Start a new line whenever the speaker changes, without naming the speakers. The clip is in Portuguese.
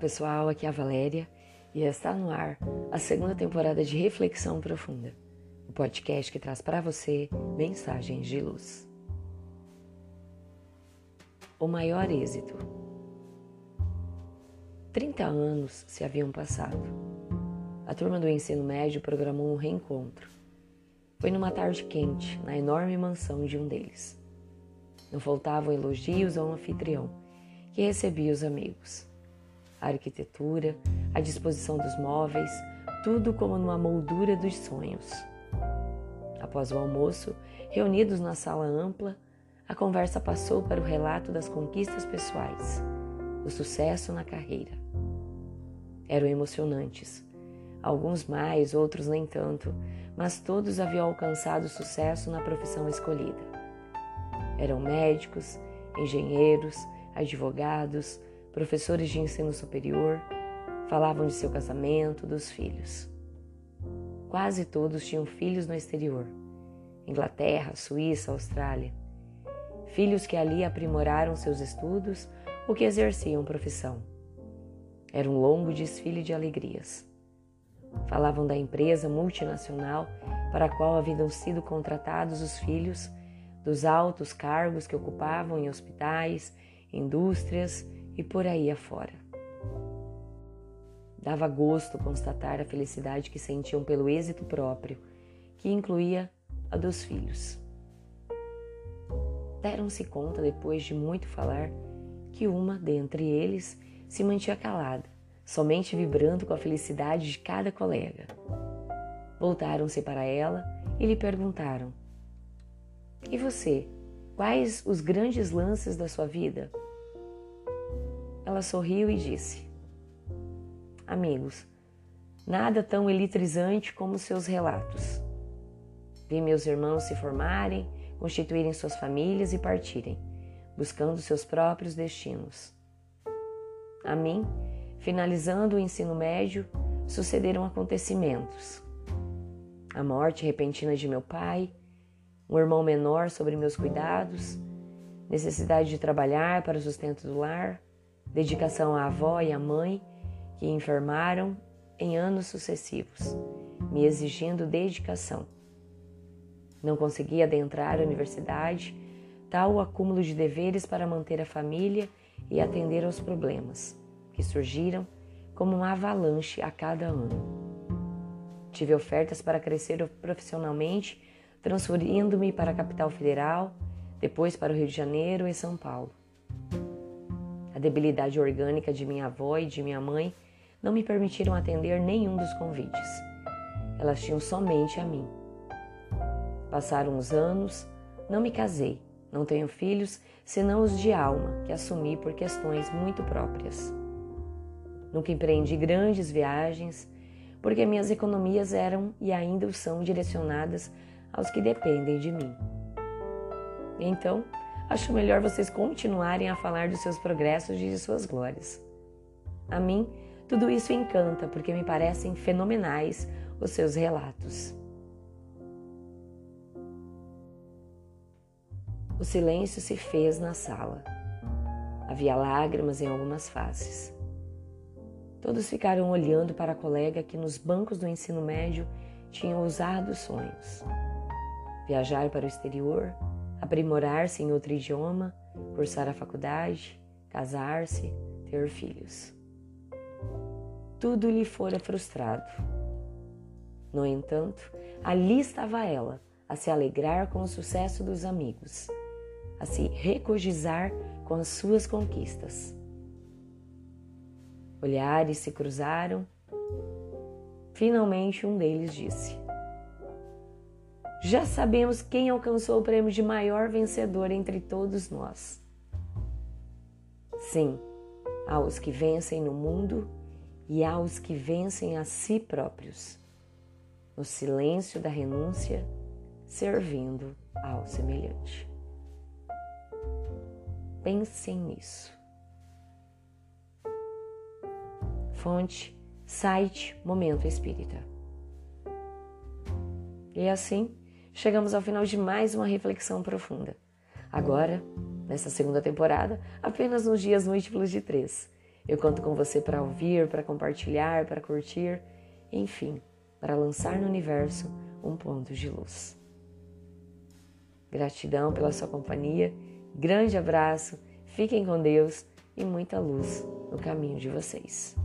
pessoal, aqui é a Valéria e está no ar a segunda temporada de Reflexão Profunda, o podcast que traz para você mensagens de luz. O maior êxito. 30 anos se haviam passado. A turma do ensino médio programou um reencontro. Foi numa tarde quente, na enorme mansão de um deles. Não faltavam elogios ao anfitrião, que recebia os amigos a arquitetura, a disposição dos móveis, tudo como numa moldura dos sonhos. Após o almoço, reunidos na sala ampla, a conversa passou para o relato das conquistas pessoais, o sucesso na carreira. Eram emocionantes, alguns mais, outros nem tanto, mas todos haviam alcançado sucesso na profissão escolhida. Eram médicos, engenheiros, advogados, professores de ensino superior, falavam de seu casamento, dos filhos. Quase todos tinham filhos no exterior Inglaterra, Suíça, Austrália. Filhos que ali aprimoraram seus estudos ou que exerciam profissão. Era um longo desfile de alegrias. Falavam da empresa multinacional para a qual haviam sido contratados os filhos, dos altos cargos que ocupavam em hospitais, indústrias e por aí afora. Dava gosto constatar a felicidade que sentiam pelo êxito próprio, que incluía a dos filhos. Deram-se conta, depois de muito falar, que uma dentre eles se mantinha calada, somente vibrando com a felicidade de cada colega. Voltaram-se para ela e lhe perguntaram: E você? Quais os grandes lances da sua vida? Ela sorriu e disse: Amigos, nada tão eletrizante como seus relatos. Vi meus irmãos se formarem, constituírem suas famílias e partirem, buscando seus próprios destinos. A mim, finalizando o ensino médio, sucederam acontecimentos. A morte repentina de meu pai, um irmão menor sobre meus cuidados, necessidade de trabalhar para o sustento do lar, dedicação à avó e à mãe que enfermaram em anos sucessivos, me exigindo dedicação. Não consegui adentrar a universidade, tal o acúmulo de deveres para manter a família e atender aos problemas que surgiram como uma avalanche a cada ano. Tive ofertas para crescer profissionalmente, transferindo-me para a capital federal, depois para o Rio de Janeiro e São Paulo. Debilidade orgânica de minha avó e de minha mãe não me permitiram atender nenhum dos convites. Elas tinham somente a mim. Passaram os anos, não me casei, não tenho filhos, senão os de alma, que assumi por questões muito próprias. Nunca empreendi grandes viagens, porque minhas economias eram e ainda são direcionadas aos que dependem de mim. Então, acho melhor vocês continuarem a falar dos seus progressos e de suas glórias. A mim, tudo isso encanta porque me parecem fenomenais os seus relatos. O silêncio se fez na sala. Havia lágrimas em algumas faces. Todos ficaram olhando para a colega que nos bancos do ensino médio tinha ousados sonhos. Viajar para o exterior, aprimorar-se em outro idioma, cursar a faculdade, casar-se, ter filhos. Tudo lhe fora frustrado. No entanto, ali estava ela, a se alegrar com o sucesso dos amigos, a se recogizar com as suas conquistas. Olhares se cruzaram. Finalmente, um deles disse: já sabemos quem alcançou o prêmio de maior vencedor entre todos nós. Sim, aos que vencem no mundo e aos que vencem a si próprios, no silêncio da renúncia, servindo ao semelhante. Pensem nisso. Fonte, site Momento Espírita. E assim, chegamos ao final de mais uma reflexão profunda. Agora, nessa segunda temporada, apenas nos dias múltiplos de três. Eu conto com você para ouvir, para compartilhar, para curtir, enfim, para lançar no universo um ponto de luz. Gratidão pela sua companhia, grande abraço, fiquem com Deus e muita luz no caminho de vocês.